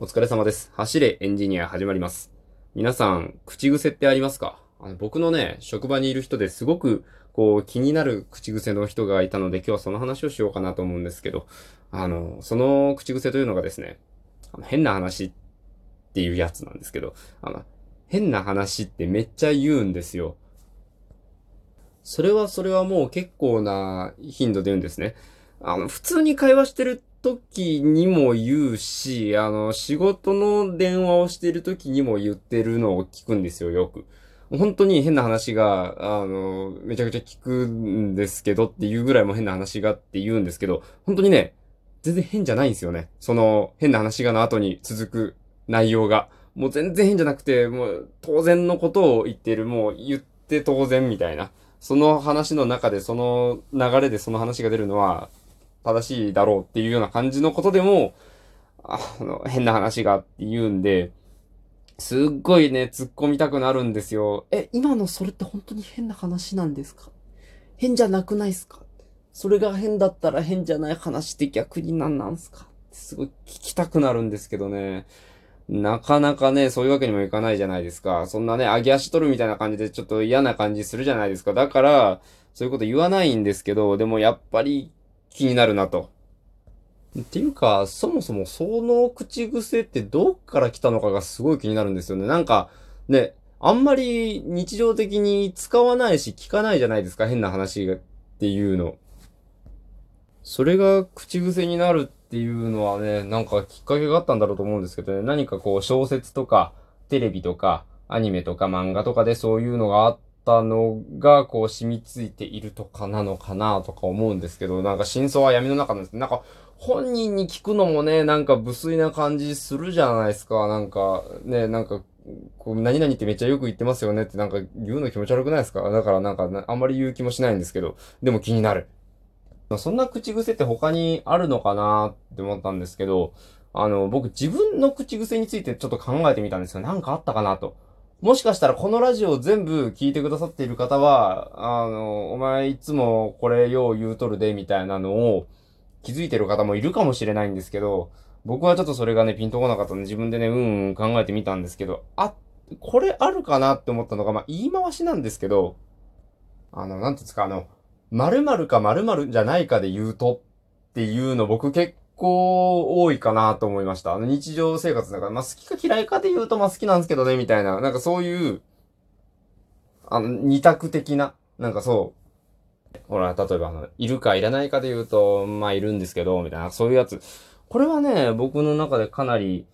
お疲れ様です。走れエンジニア始まります。皆さん、口癖ってありますか？あの僕のね、職場にいる人ですごく、こう、気になる口癖の人がいたので、今日はその話をしようかなと思うんですけど、あの、その口癖というのがですね、あの変な話っていうやつなんですけど、あの、変な話ってめっちゃ言うんですよ。それはそれはもう結構な頻度で言うんですね。あの、普通に会話してる時にも言うし、あの、仕事の電話をしてる時にも言ってるのを聞くんですよ、よく。本当に変な話が、あの、めちゃくちゃ聞くんですけどっていうぐらいも変な話がって言うんですけど、本当にね、全然変じゃないんですよね。その変な話がの後に続く内容が。もう全然変じゃなくて、もう当然のことを言ってる、もう言って当然みたいな。その話の中で、その流れでその話が出るのは、正しいだろうっていうような感じのことでも、あの、変な話がって言うんで、すっごいね、突っ込みたくなるんですよ。え、今のそれって本当に変な話なんですか？変じゃなくないっすか？それが変だったら変じゃない話って逆に何なんすか？すごい聞きたくなるんですけどね。なかなかね、そういうわけにもいかないじゃないですか。そんなね、上げ足取るみたいな感じでちょっと嫌な感じするじゃないですか。だから、そういうこと言わないんですけど、でもやっぱり気になるなと。っていうか、そもそもその口癖ってどっから来たのかがすごい気になるんですよね。なんか、ね、あんまり日常的に使わないし聞かないじゃないですか。変な話っていうの。それが口癖になるっていうのはね、なんかきっかけがあったんだろうと思うんですけどね。何かこう小説とか、テレビとか、アニメとか漫画とかでそういうのがあったのが、こう染みついているとかなのかなとか思うんですけど、なんか真相は闇の中なんです。なんか本人に聞くのもね、なんか無粋な感じするじゃないですか。なんか、ね、なんか、こう、何々ってめっちゃよく言ってますよねってなんか言うの気持ち悪くないですかだからなんか、あんまり言う気もしないんですけど、でも気になる。そんな口癖って他にあるのかなって思ったんですけど、あの、僕自分の口癖についてちょっと考えてみたんですよ。なんかあったかなと。もしかしたらこのラジオを全部聞いてくださっている方は、あの、お前いつもこれよう言うとるで、みたいなのを気づいてる方もいるかもしれないんですけど、僕はちょっとそれがね、ピンとこなかったんで自分でね、うんうん考えてみたんですけど、あ、これあるかなって思ったのが、まあ、言い回しなんですけど、あの、なんていうんですか、あの、〇〇か〇〇じゃないかで言うとっていうの僕結構多いかなと思いました。あの日常生活だから、まあ好きか嫌いかで言うとまあ好きなんですけどね、みたいな。なんかそういう、あの、二択的な、なんかそう。ほら、例えばあの、いるかいらないかで言うと、まあいるんですけど、みたいな、そういうやつ。これはね、僕の中でかなり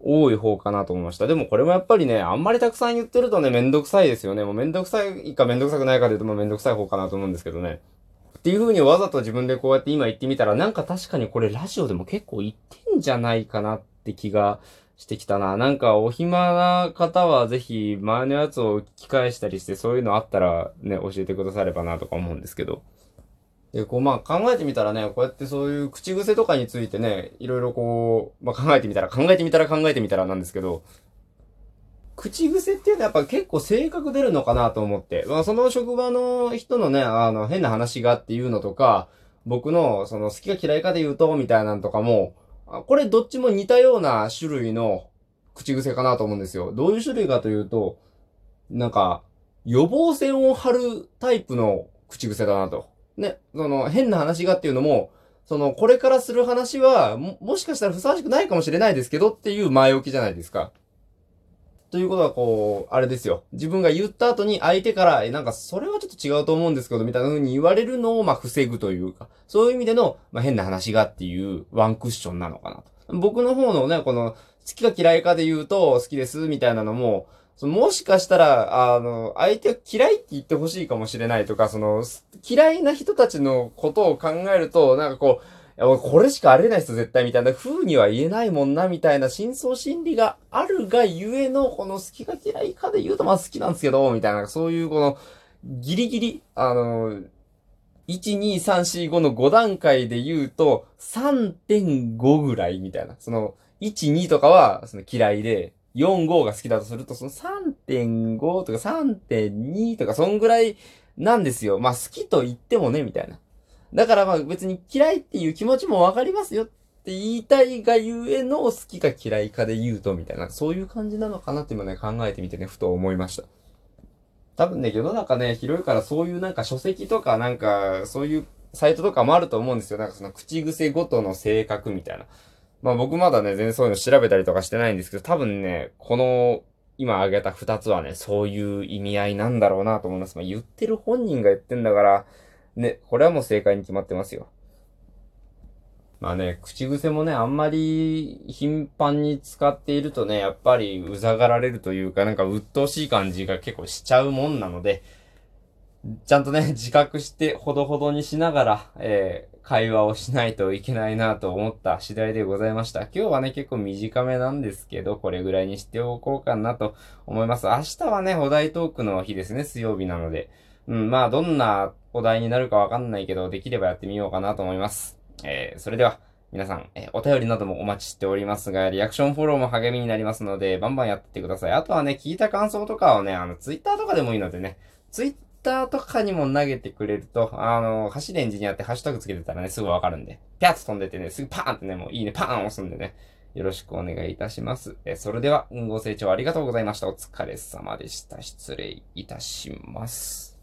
多い方かなと思いました。でもこれもやっぱりね、あんまりたくさん言ってるとね、めんどくさいですよね。もうめんどくさいかめんどくさくないかで言うと、もうめんどくさい方かなと思うんですけどね。っていう風にわざと自分でこうやって今言ってみたら、なんか確かにこれラジオでも結構言ってんじゃないかなって気がしてきたな。なんかお暇な方はぜひ前のやつを聞き返したりして、そういうのあったらね、教えてくださればなとか思うんですけど。で、こうまあ考えてみたらね、こうやってそういう口癖とかについてね、いろいろこう、まあ考えてみたら、考えてみたら考えてみたらなんですけど、口癖っていうのはやっぱ結構性格出るのかなと思って。まあその職場の人のね、あの変な話がっていうのとか、僕のその好きか嫌いかで言うと、みたいなのとかも、これどっちも似たような種類の口癖かなと思うんですよ。どういう種類かというと、なんか、予防線を張るタイプの口癖だなと。ね、その変な話がっていうのも、そのこれからする話は、も、もしかしたらふさわしくないかもしれないですけどっていう前置きじゃないですか。ということは、こう、あれですよ。自分が言った後に相手から、え、なんか、それはちょっと違うと思うんですけど、みたいな風に言われるのを、まあ、防ぐというか、そういう意味での、まあ、変な話がっていうワンクッションなのかなと。僕の方のね、この、好きか嫌いかで言うと、好きです、みたいなのも、そのもしかしたら、あの、相手は嫌いって言ってほしいかもしれないとか、その、嫌いな人たちのことを考えると、なんかこう、いや、これしかありえない人絶対みたいな風には言えないもんな、みたいな深層心理があるがゆえの、この好きか嫌いかで言うとまあ好きなんですけど、みたいな、そういうこの、ギリギリ、あのー、1、2、3、4、5の5段階で言うと、3.5ぐらいみたいな。その、1、2とかは、その嫌いで、4、5が好きだとすると、その3.5とか3.2とか、そんぐらいなんですよ。まあ好きと言ってもね、みたいな。だからまあ別に嫌いっていう気持ちもわかりますよって言いたいがゆえの好きか嫌いかで言うと、みたいな、そういう感じなのかなって今ね、考えてみてね、ふと思いました。多分ね、世の中ね、広いからそういうなんか書籍とかなんか、そういうサイトとかもあると思うんですよ。なんかその口癖ごとの性格みたいな。まあ僕まだね、全然そういうの調べたりとかしてないんですけど、多分ね、この、今挙げた二つはね、そういう意味合いなんだろうなと思います。まあ言ってる本人が言ってんだから、ね、これはもう正解に決まってますよ。まあね、口癖もね、あんまり頻繁に使っているとね、やっぱりうざがられるというか、なんか鬱陶しい感じが結構しちゃうもんなので、ちゃんとね、自覚してほどほどにしながら、えー、会話をしないといけないなと思った次第でございました。今日はね、結構短めなんですけど、これぐらいにしておこうかなと思います。明日はね、お題トークの日ですね、水曜日なので。うん、まあ、どんなお題になるかわかんないけど、できればやってみようかなと思います。えー、それでは、皆さん、えー、お便りなどもお待ちしておりますが、リアクションフォローも励みになりますので、バンバンやってってください。あとはね、聞いた感想とかをね、あの、ツイッターとかでもいいのでね、ツイッターとかにも投げてくれると、あの、走るエンジニアってハッシュタグつけてたらね、すぐわかるんで、ピャッと飛んでてね、すぐパーンってね、もういいね、パーン押すんでね、よろしくお願いいたします。えそれでは、ご清聴ありがとうございました。お疲れ様でした。失礼いたします。